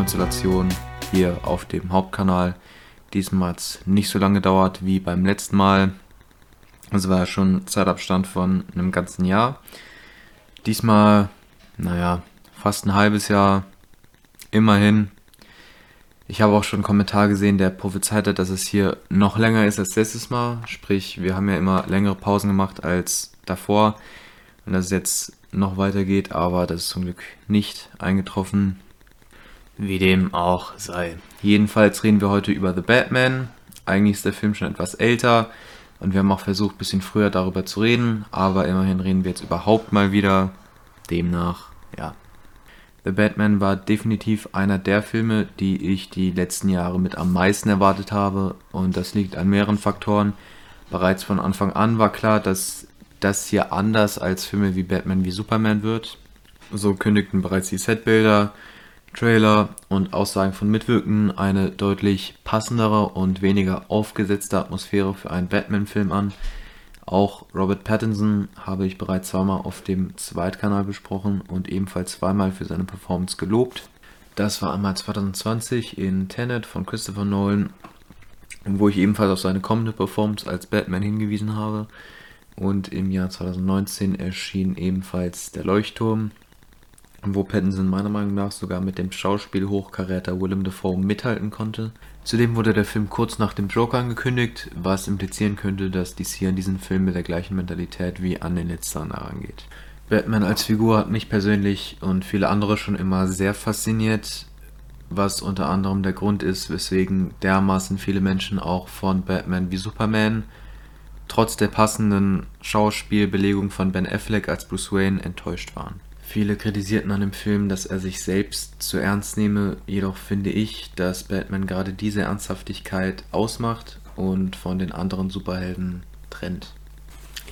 Konstellationen hier auf dem Hauptkanal. Diesmal hat es nicht so lange gedauert wie beim letzten Mal. Es war ja schon Zeitabstand von einem ganzen Jahr. Diesmal, naja, fast ein halbes Jahr. Immerhin. Ich habe auch schon einen Kommentar gesehen, der prophezeit hat, dass es hier noch länger ist als letztes Mal. Sprich, wir haben ja immer längere Pausen gemacht als davor. Und dass es jetzt noch weitergeht, aber das ist zum Glück nicht eingetroffen. Wie dem auch sei. Jedenfalls reden wir heute über The Batman. Eigentlich ist der Film schon etwas älter und wir haben auch versucht, ein bisschen früher darüber zu reden, aber immerhin reden wir jetzt überhaupt mal wieder. Demnach, ja. The Batman war definitiv einer der Filme, die ich die letzten Jahre mit am meisten erwartet habe und das liegt an mehreren Faktoren. Bereits von Anfang an war klar, dass das hier anders als Filme wie Batman wie Superman wird. So kündigten bereits die Setbilder, Trailer und Aussagen von Mitwirkenden eine deutlich passendere und weniger aufgesetzte Atmosphäre für einen Batman-Film an. Auch Robert Pattinson habe ich bereits zweimal auf dem Zweitkanal besprochen und ebenfalls zweimal für seine Performance gelobt. Das war einmal 2020 in Tenet von Christopher Nolan, wo ich ebenfalls auf seine kommende Performance als Batman hingewiesen habe. Und im Jahr 2019 erschien ebenfalls Der Leuchtturm, wo Pattinson meiner Meinung nach sogar mit dem Schauspiel hochkaräter Willem Dafoe mithalten konnte. Zudem wurde der Film kurz nach dem Joker angekündigt, was implizieren könnte, dass DC an diesen Film mit der gleichen Mentalität wie an den letzteren herangeht. Batman als Figur hat mich persönlich und viele andere schon immer sehr fasziniert, was unter anderem der Grund ist, weswegen dermaßen viele Menschen auch von Batman wie Superman trotz der passenden Schauspielbelegung von Ben Affleck als Bruce Wayne enttäuscht waren. Viele kritisierten an dem Film, dass er sich selbst zu ernst nehme, jedoch finde ich, dass Batman gerade diese Ernsthaftigkeit ausmacht und von den anderen Superhelden trennt.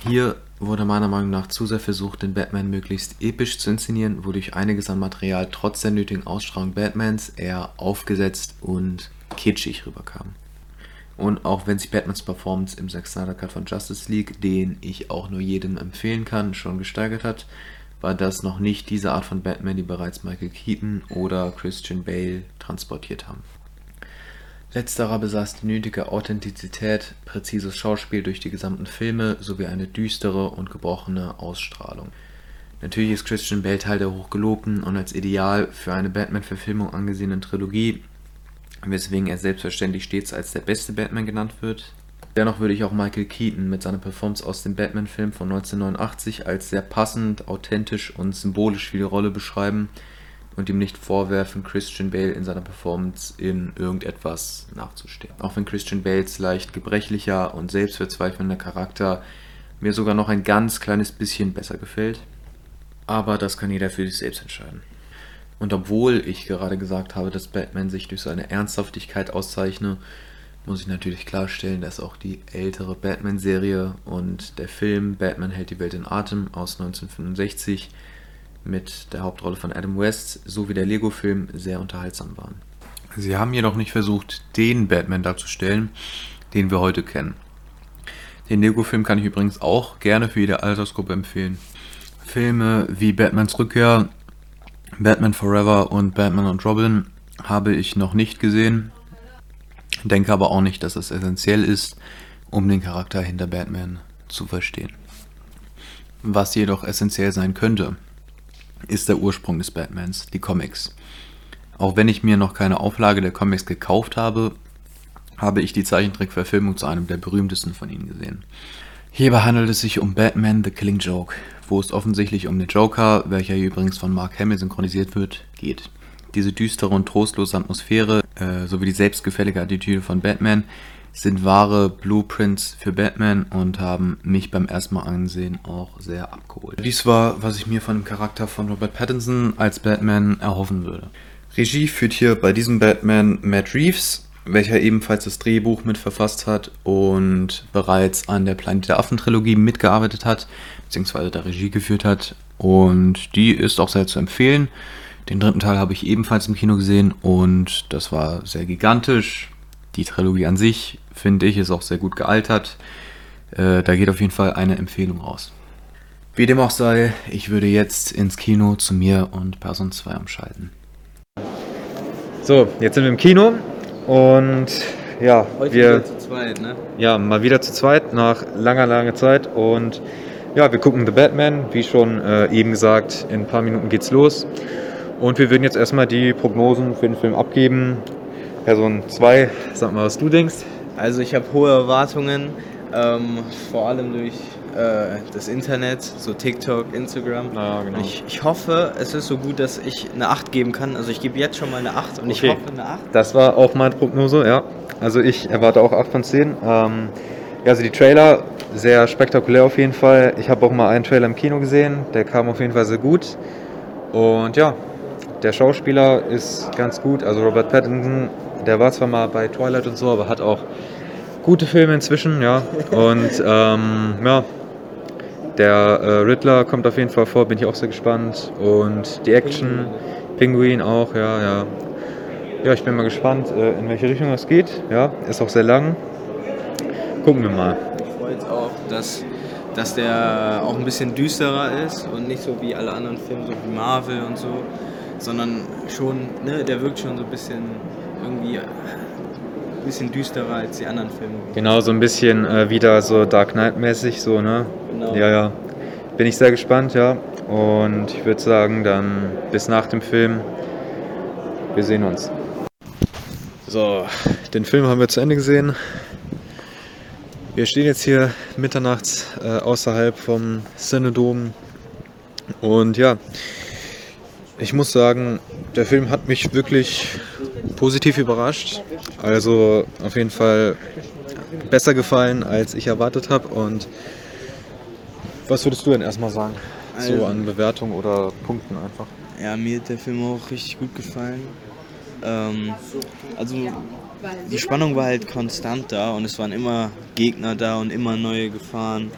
Hier wurde meiner Meinung nach zu sehr versucht, den Batman möglichst episch zu inszenieren, wodurch einiges an Material trotz der nötigen Ausstrahlung Batmans eher aufgesetzt und kitschig rüberkam. Und auch wenn sich Batmans Performance im Zack Snyder Cut von Justice League, den ich auch nur jedem empfehlen kann, schon gesteigert hat, war das noch nicht diese Art von Batman, die bereits Michael Keaton oder Christian Bale transportiert haben. Letzterer besaß die nötige Authentizität, präzises Schauspiel durch die gesamten Filme sowie eine düstere und gebrochene Ausstrahlung. Natürlich ist Christian Bale Teil der hochgelobten und als Ideal für eine Batman-Verfilmung angesehenen Trilogie, weswegen er selbstverständlich stets als der beste Batman genannt wird. Dennoch würde ich auch Michael Keaton mit seiner Performance aus dem Batman-Film von 1989 als sehr passend, authentisch und symbolisch für die Rolle beschreiben und ihm nicht vorwerfen, Christian Bale in seiner Performance in irgendetwas nachzustehen. Auch wenn Christian Bales leicht gebrechlicher und selbstverzweifelnder Charakter mir sogar noch ein ganz kleines bisschen besser gefällt. Aber das kann jeder für sich selbst entscheiden. Und obwohl ich gerade gesagt habe, dass Batman sich durch seine Ernsthaftigkeit auszeichne, muss ich natürlich klarstellen, dass auch die ältere Batman-Serie und der Film Batman hält die Welt in Atem aus 1965 mit der Hauptrolle von Adam West sowie der Lego-Film sehr unterhaltsam waren. Sie haben jedoch nicht versucht, den Batman darzustellen, den wir heute kennen. Den Lego-Film kann ich übrigens auch gerne für jede Altersgruppe empfehlen. Filme wie Batmans Rückkehr Batman Forever und Batman und Robin habe ich noch nicht gesehen, denke aber auch nicht, dass es essentiell ist, um den Charakter hinter Batman zu verstehen. Was jedoch essentiell sein könnte, ist der Ursprung des Batmans, die Comics. Auch wenn ich mir noch keine Auflage der Comics gekauft habe, habe ich die Zeichentrickverfilmung zu einem der berühmtesten von ihnen gesehen. Hierbei handelt es sich um Batman The Killing Joke, wo es offensichtlich um den Joker, welcher übrigens von Mark Hamill synchronisiert wird, geht. Diese düstere und trostlose Atmosphäre äh, sowie die selbstgefällige Attitüde von Batman sind wahre Blueprints für Batman und haben mich beim ersten Mal ansehen auch sehr abgeholt. Dies war, was ich mir von dem Charakter von Robert Pattinson als Batman erhoffen würde. Regie führt hier bei diesem Batman Matt Reeves, welcher ebenfalls das Drehbuch mitverfasst hat und bereits an der Planet der Affen Trilogie mitgearbeitet hat, beziehungsweise da Regie geführt hat. Und die ist auch sehr zu empfehlen. Den dritten Teil habe ich ebenfalls im Kino gesehen und das war sehr gigantisch. Die Trilogie an sich, finde ich, ist auch sehr gut gealtert. Äh, da geht auf jeden Fall eine Empfehlung raus. Wie dem auch sei, ich würde jetzt ins Kino zu mir und Person 2 umschalten. So, jetzt sind wir im Kino und ja, Heute wir wieder zu zweit, ne? ja mal wieder zu zweit nach langer, langer Zeit und ja, wir gucken The Batman, wie schon äh, eben gesagt, in ein paar Minuten geht's los und wir würden jetzt erstmal die Prognosen für den Film abgeben. Person 2, sag mal, was du denkst. Also ich habe hohe Erwartungen, ähm, vor allem durch äh, das Internet, so TikTok, Instagram. Ja, genau. Ich, ich hoffe, es ist so gut, dass ich eine 8 geben kann. Also ich gebe jetzt schon mal eine 8 und ich Okay. hoffe eine 8. Das war auch meine Prognose, ja. Also ich erwarte auch 8 von 10. Ähm, ja, also die Trailer, sehr spektakulär auf jeden Fall. Ich habe auch mal einen Trailer im Kino gesehen, der kam auf jeden Fall sehr gut. Und ja, der Schauspieler ist ganz gut. Also Robert Pattinson, der war zwar mal bei Twilight und so, aber hat auch gute Filme inzwischen, ja. Und ähm, ja, der äh, Riddler kommt auf jeden Fall vor, bin ich auch sehr gespannt. Und die Action, Pinguin auch, ja, ja. Ja, ich bin mal gespannt, äh, in welche Richtung es geht. Ja, ist auch sehr lang. Gucken wir mal. Ich freue jetzt auch, dass, dass der auch ein bisschen düsterer ist und nicht so wie alle anderen Filme, so wie Marvel und so, sondern schon, ne, der wirkt schon so ein bisschen irgendwie ein bisschen düsterer als die anderen Filme. Genau, so ein bisschen äh, wieder so Dark Knight-mäßig, so, ne? Genau. Ja, ja. Bin ich sehr gespannt, ja. Und ich würde sagen, dann bis nach dem Film. Wir sehen uns. So, den Film haben wir zu Ende gesehen. Wir stehen jetzt hier mitternachts äh, außerhalb vom Cinedom. Und ja, ich muss sagen, der Film hat mich wirklich positiv überrascht. Also auf jeden Fall besser gefallen, als ich erwartet habe. Und was würdest du denn erstmal sagen? So Also- an Bewertung oder Punkten einfach. Ja, mir hat der Film auch richtig gut gefallen. Ähm, also die Spannung war halt konstant da und es waren immer Gegner da und immer neue Gefahren.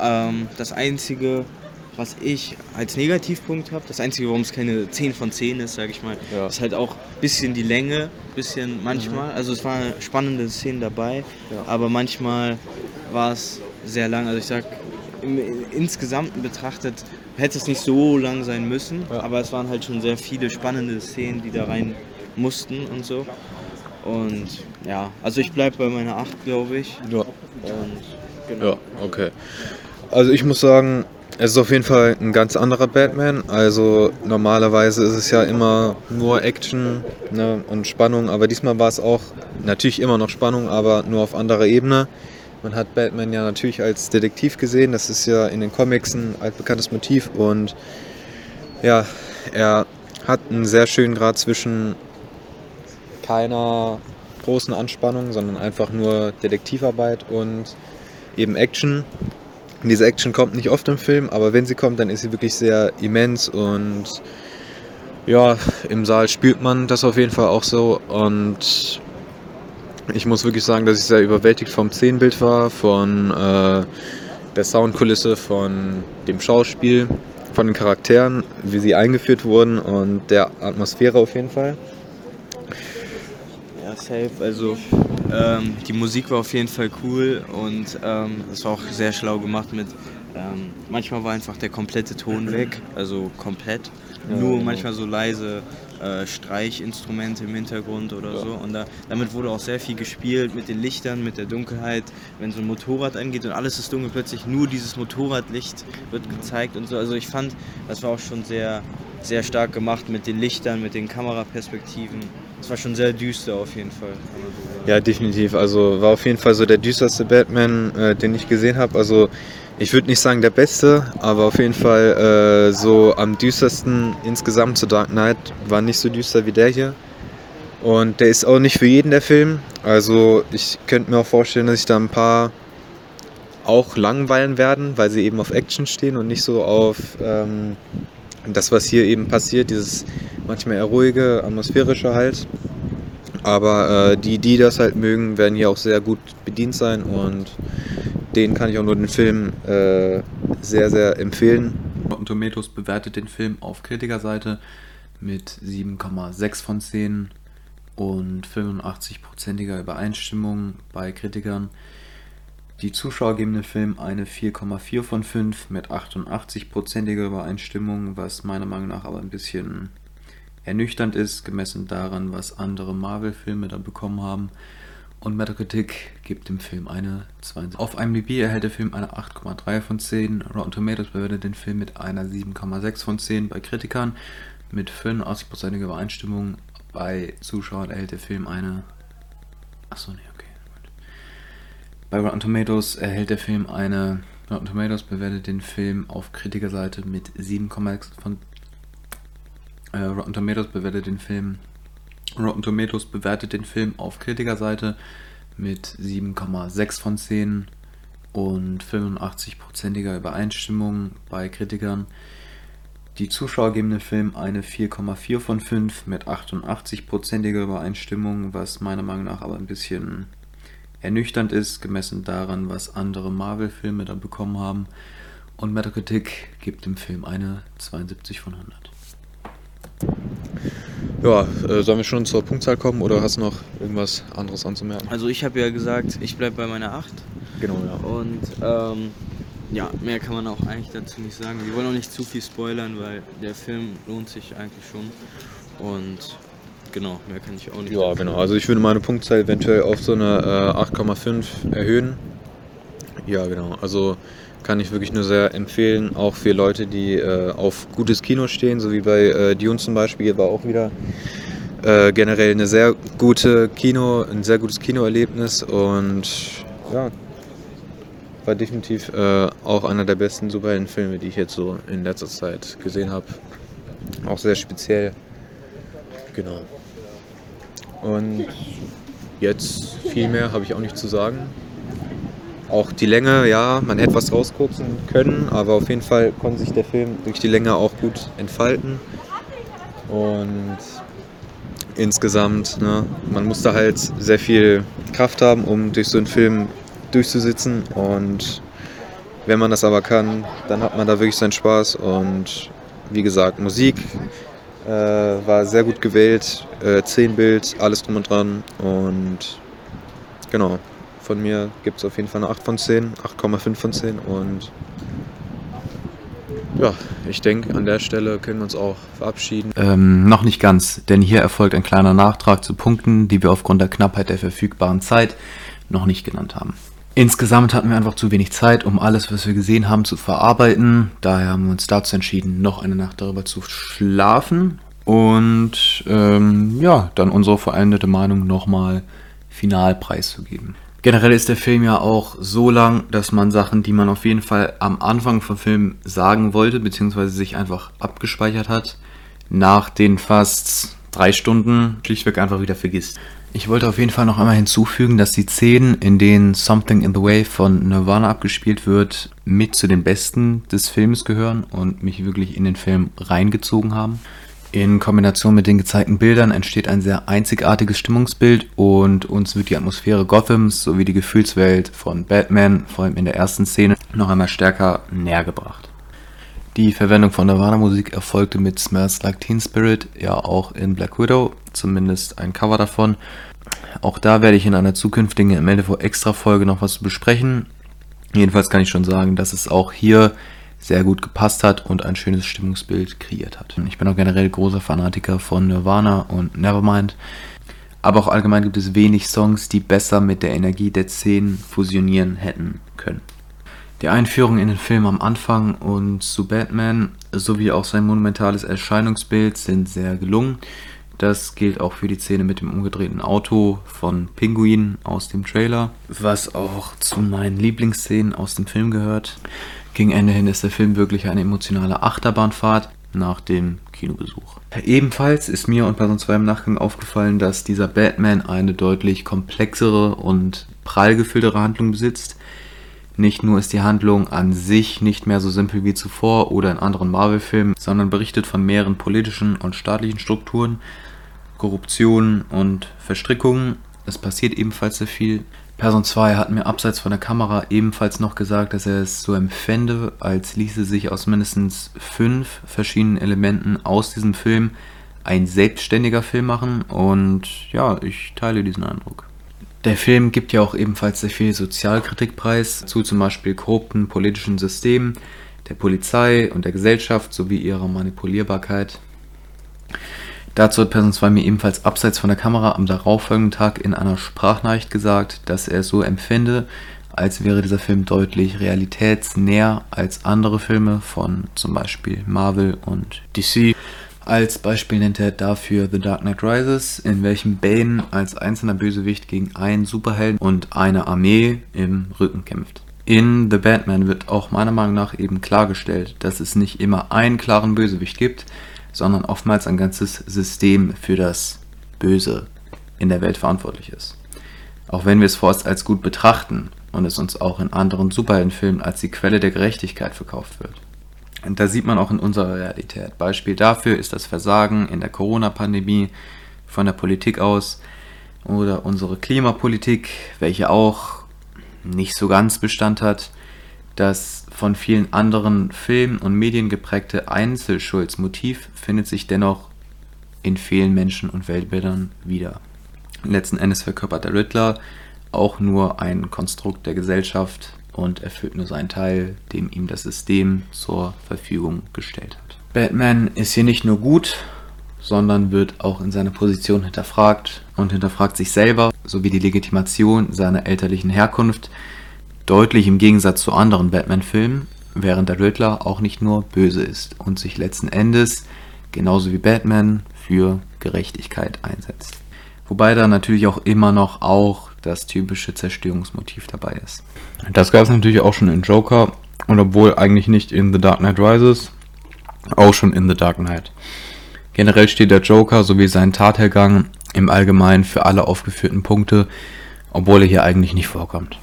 Ähm, das Einzige, was ich als Negativpunkt habe, das Einzige, warum es keine 10 von 10 ist, sage ich mal, Ja. ist halt auch ein bisschen die Länge, bisschen manchmal. Also es waren spannende Szenen dabei, Ja. aber manchmal war es sehr lang. Also ich sag, im, insgesamt betrachtet hätte es nicht so lang sein müssen, Ja. aber es waren halt schon sehr viele spannende Szenen, die da rein mussten und so. Und ja, also ich bleibe bei meiner 8, glaube ich. Ja. Und genau. Ja, okay. Also ich muss sagen, es ist auf jeden Fall ein ganz anderer Batman. Also normalerweise ist es ja immer nur Action ne, und Spannung, aber diesmal war es auch natürlich immer noch Spannung, aber nur auf anderer Ebene. Man hat Batman ja natürlich als Detektiv gesehen, das ist ja in den Comics ein altbekanntes Motiv und ja, er hat einen sehr schönen Grad zwischen keiner großen Anspannung, sondern einfach nur Detektivarbeit und eben Action. Und diese Action kommt nicht oft im Film, aber wenn sie kommt, dann ist sie wirklich sehr immens und ja, im Saal spürt man das auf jeden Fall auch so und ich muss wirklich sagen, dass ich sehr überwältigt vom Szenenbild war, von äh, der Soundkulisse, von dem Schauspiel, von den Charakteren, wie sie eingeführt wurden und der Atmosphäre auf jeden Fall. Ja, safe. Also ähm, die Musik war auf jeden Fall cool und ähm, es war auch sehr schlau gemacht mit. Ähm, manchmal war einfach der komplette Ton weg, also komplett. Ja, Nur genau. manchmal so leise äh, Streichinstrumente im Hintergrund oder Ja. so. Und da, damit wurde auch sehr viel gespielt mit den Lichtern, mit der Dunkelheit. Wenn so ein Motorrad angeht und alles ist dunkel, plötzlich nur dieses Motorradlicht wird gezeigt und so. Also ich fand, das war auch schon sehr, sehr stark gemacht mit den Lichtern, mit den Kameraperspektiven. Es war schon sehr düster auf jeden Fall. Ja, definitiv. Also war auf jeden Fall so der düsterste Batman, äh, den ich gesehen habe. Also ich würde nicht sagen der beste, aber auf jeden Fall äh, so am düstersten insgesamt zu Dark Knight war nicht so düster wie der hier. Und der ist auch nicht für jeden der Film. Also ich könnte mir auch vorstellen, dass sich da ein paar auch langweilen werden, weil sie eben auf Action stehen und nicht so auf ähm, das, was hier eben passiert, dieses manchmal eher ruhige, atmosphärische halt. Aber äh, die, die das halt mögen, werden hier auch sehr gut bedient sein und denen kann ich auch nur den Film äh, sehr, sehr empfehlen. Rotten Tomatoes bewertet den Film auf Kritikerseite mit 7,6 von 10 und 85%iger Übereinstimmung bei Kritikern. Die Zuschauer geben dem Film eine 4,4 von 5 mit 88%iger Übereinstimmung, was meiner Meinung nach aber ein bisschen ernüchternd ist, gemessen daran, was andere Marvel-Filme da bekommen haben. Und Metacritic gibt dem Film eine 2. Auf IMDb erhält der Film eine 8,3 von 10. Rotten Tomatoes bewertet den Film mit einer 7,6 von 10 bei Kritikern. Mit 85%iger Übereinstimmung bei Zuschauern erhält der Film eine. Achso, nee, okay. Bei Rotten Tomatoes erhält der Film eine. Rotten Tomatoes bewertet den Film auf Kritikerseite mit 7,6 von. Äh, Rotten Tomatoes bewertet den Film. Rotten Tomatoes bewertet den Film auf Kritikerseite mit 7,6 von 10 und 85%iger Übereinstimmung bei Kritikern. Die Zuschauer geben dem Film eine 4,4 von 5 mit 88%iger Übereinstimmung, was meiner Meinung nach aber ein bisschen ernüchternd ist, gemessen daran, was andere Marvel-Filme da bekommen haben. Und Metacritic gibt dem Film eine 72 von 100. Ja, äh, sollen wir schon zur Punktzahl kommen oder hast du noch irgendwas anderes anzumerken? Also ich habe ja gesagt, ich bleibe bei meiner 8. Genau, ja. Und ähm, ja, mehr kann man auch eigentlich dazu nicht sagen. Wir wollen auch nicht zu viel spoilern, weil der Film lohnt sich eigentlich schon. Und genau, mehr kann ich auch nicht. Ja, genau. Also ich würde meine Punktzahl eventuell auf so eine äh, 8,5 erhöhen. Ja, genau. Also kann ich wirklich nur sehr empfehlen, auch für Leute, die äh, auf gutes Kino stehen, so wie bei äh, Dune zum Beispiel, war auch wieder äh, generell eine sehr gute Kino, ein sehr gutes Kinoerlebnis und ja, war definitiv äh, auch einer der besten Superheldenfilme, die ich jetzt so in letzter Zeit gesehen habe. Auch sehr speziell. Genau. Und jetzt viel mehr habe ich auch nicht zu sagen. Auch die Länge, ja, man hätte was rauskürzen können, aber auf jeden Fall konnte sich der Film durch die Länge auch gut entfalten. Und insgesamt, ne, man musste halt sehr viel Kraft haben, um durch so einen Film durchzusitzen. Und wenn man das aber kann, dann hat man da wirklich seinen Spaß. Und wie gesagt, Musik äh, war sehr gut gewählt, äh, 10 Bild, alles drum und dran. Und genau, von mir gibt es auf jeden Fall eine 8 von 10, 8,5 von 10 und ja, ich denke, an der Stelle können wir uns auch verabschieden. Ähm, noch nicht ganz, denn hier erfolgt ein kleiner Nachtrag zu Punkten, die wir aufgrund der Knappheit der verfügbaren Zeit noch nicht genannt haben. Insgesamt hatten wir einfach zu wenig Zeit, um alles, was wir gesehen haben, zu verarbeiten. Daher haben wir uns dazu entschieden, noch eine Nacht darüber zu schlafen und ähm, ja, dann unsere veränderte Meinung nochmal final preiszugeben. Generell ist der Film ja auch so lang, dass man Sachen, die man auf jeden Fall am Anfang vom Film sagen wollte, beziehungsweise sich einfach abgespeichert hat, nach den fast drei Stunden schlichtweg einfach wieder vergisst. Ich wollte auf jeden Fall noch einmal hinzufügen, dass die Szenen, in denen Something in the Way von Nirvana abgespielt wird, mit zu den besten des Films gehören und mich wirklich in den Film reingezogen haben. In Kombination mit den gezeigten Bildern entsteht ein sehr einzigartiges Stimmungsbild und uns wird die Atmosphäre Gothams sowie die Gefühlswelt von Batman, vor allem in der ersten Szene, noch einmal stärker näher gebracht. Die Verwendung von Nirvana-Musik erfolgte mit Smells Like Teen Spirit, ja auch in Black Widow, zumindest ein Cover davon. Auch da werde ich in einer zukünftigen MLV Extra Folge noch was besprechen. Jedenfalls kann ich schon sagen, dass es auch hier sehr gut gepasst hat und ein schönes Stimmungsbild kreiert hat. Ich bin auch generell großer Fanatiker von Nirvana und Nevermind. Aber auch allgemein gibt es wenig Songs, die besser mit der Energie der Szenen fusionieren hätten können. Die Einführung in den Film am Anfang und zu Batman sowie auch sein monumentales Erscheinungsbild sind sehr gelungen. Das gilt auch für die Szene mit dem umgedrehten Auto von Pinguin aus dem Trailer, was auch zu meinen Lieblingsszenen aus dem Film gehört. Gegen Ende hin ist der Film wirklich eine emotionale Achterbahnfahrt nach dem Kinobesuch. Ebenfalls ist mir und Person 2 im Nachgang aufgefallen, dass dieser Batman eine deutlich komplexere und prall gefülltere Handlung besitzt. Nicht nur ist die Handlung an sich nicht mehr so simpel wie zuvor oder in anderen Marvel-Filmen, sondern berichtet von mehreren politischen und staatlichen Strukturen, Korruption und Verstrickungen. Es passiert ebenfalls sehr viel. Person 2 hat mir abseits von der Kamera ebenfalls noch gesagt, dass er es so empfände, als ließe sich aus mindestens fünf verschiedenen Elementen aus diesem Film ein selbstständiger Film machen und ja, ich teile diesen Eindruck. Der Film gibt ja auch ebenfalls sehr viel Sozialkritik preis zu zum Beispiel korrupten politischen Systemen, der Polizei und der Gesellschaft sowie ihrer Manipulierbarkeit. Dazu hat Person 2 mir ebenfalls abseits von der Kamera am darauffolgenden Tag in einer Sprachnachricht gesagt, dass er es so empfinde, als wäre dieser Film deutlich realitätsnäher als andere Filme von zum Beispiel Marvel und DC. Als Beispiel nennt er dafür The Dark Knight Rises, in welchem Bane als einzelner Bösewicht gegen einen Superhelden und eine Armee im Rücken kämpft. In The Batman wird auch meiner Meinung nach eben klargestellt, dass es nicht immer einen klaren Bösewicht gibt, sondern oftmals ein ganzes System für das Böse in der Welt verantwortlich ist. Auch wenn wir es vorerst als gut betrachten und es uns auch in anderen Superheldenfilmen als die Quelle der Gerechtigkeit verkauft wird. Und da sieht man auch in unserer Realität. Beispiel dafür ist das Versagen in der Corona-Pandemie von der Politik aus oder unsere Klimapolitik, welche auch nicht so ganz Bestand hat. Das von vielen anderen Filmen und Medien geprägte Einzelschuldsmotiv findet sich dennoch in vielen Menschen und Weltbildern wieder. Letzten Endes verkörpert der Riddler auch nur ein Konstrukt der Gesellschaft und erfüllt nur seinen Teil, dem ihm das System zur Verfügung gestellt hat. Batman ist hier nicht nur gut, sondern wird auch in seiner Position hinterfragt und hinterfragt sich selber sowie die Legitimation seiner elterlichen Herkunft, deutlich im Gegensatz zu anderen Batman-Filmen, während der Riddler auch nicht nur böse ist und sich letzten Endes, genauso wie Batman, für Gerechtigkeit einsetzt. Wobei da natürlich auch immer noch auch das typische Zerstörungsmotiv dabei ist. Das gab es natürlich auch schon in Joker und obwohl eigentlich nicht in The Dark Knight Rises, auch schon in The Dark Knight. Generell steht der Joker sowie sein Tathergang im Allgemeinen für alle aufgeführten Punkte, obwohl er hier eigentlich nicht vorkommt.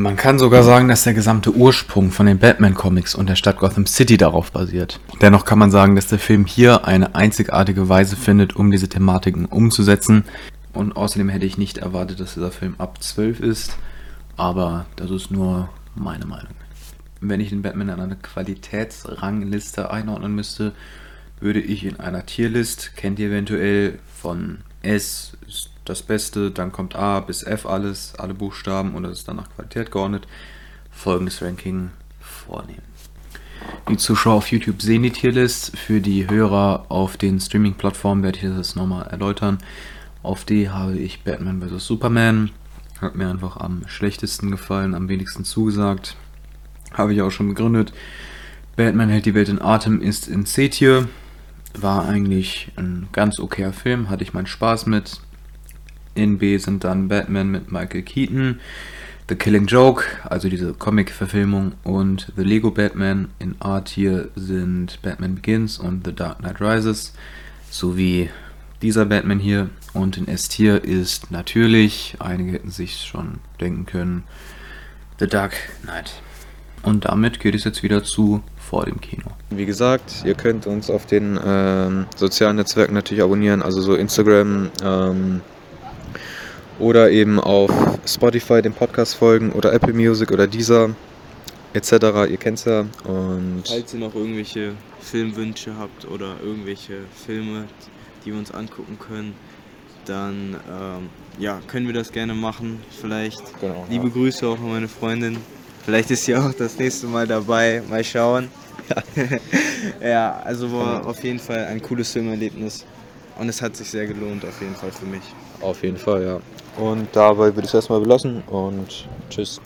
Man kann sogar sagen, dass der gesamte Ursprung von den Batman-Comics und der Stadt Gotham City darauf basiert. Dennoch kann man sagen, dass der Film hier eine einzigartige Weise findet, um diese Thematiken umzusetzen, und außerdem hätte ich nicht erwartet, dass dieser Film ab 12 ist. Aber das ist nur meine Meinung. Wenn ich den Batman in einer Qualitätsrangliste einordnen müsste, würde ich in einer Tierlist, kennt ihr eventuell, von S das Beste, dann kommt A bis F alles, alle Buchstaben und das ist dann nach Qualität geordnet, folgendes Ranking vornehmen. Die Zuschauer auf YouTube sehen die Tierlist. Für die Hörer auf den Streaming-Plattformen werde ich das nochmal erläutern. Auf die habe ich Batman vs. Superman. Hat mir einfach am schlechtesten gefallen, am wenigsten zugesagt. Habe ich auch schon begründet. Batman hält die Welt in Atem ist in C-Tier. War eigentlich ein ganz okayer Film, hatte ich meinen Spaß mit. In B sind dann Batman mit Michael Keaton, The Killing Joke, also diese Comic-Verfilmung, und The Lego Batman. In A-Tier sind Batman Begins und The Dark Knight Rises, sowie dieser Batman hier. Und in S-Tier ist natürlich, einige hätten sich schon denken können, The Dark Knight. Und damit geht es jetzt wieder zu vor dem Kino. Wie gesagt, ihr könnt uns auf den ähm, sozialen Netzwerken natürlich abonnieren, also so Instagram ähm, oder eben auf Spotify den Podcast folgen oder Apple Music oder Deezer etc. Ihr kennt es ja. Und Falls ihr noch irgendwelche Filmwünsche habt oder irgendwelche Filme, die wir uns angucken können, dann ähm, ja, können wir das gerne machen. Vielleicht Genau, liebe ja. Grüße auch an meine Freundin. Vielleicht ist sie auch das nächste Mal dabei. Mal schauen. ja, also war auf jeden Fall ein cooles Filmerlebnis. Und es hat sich sehr gelohnt, auf jeden Fall für mich. Auf jeden Fall, ja. Und dabei würde ich es erstmal belassen und tschüss.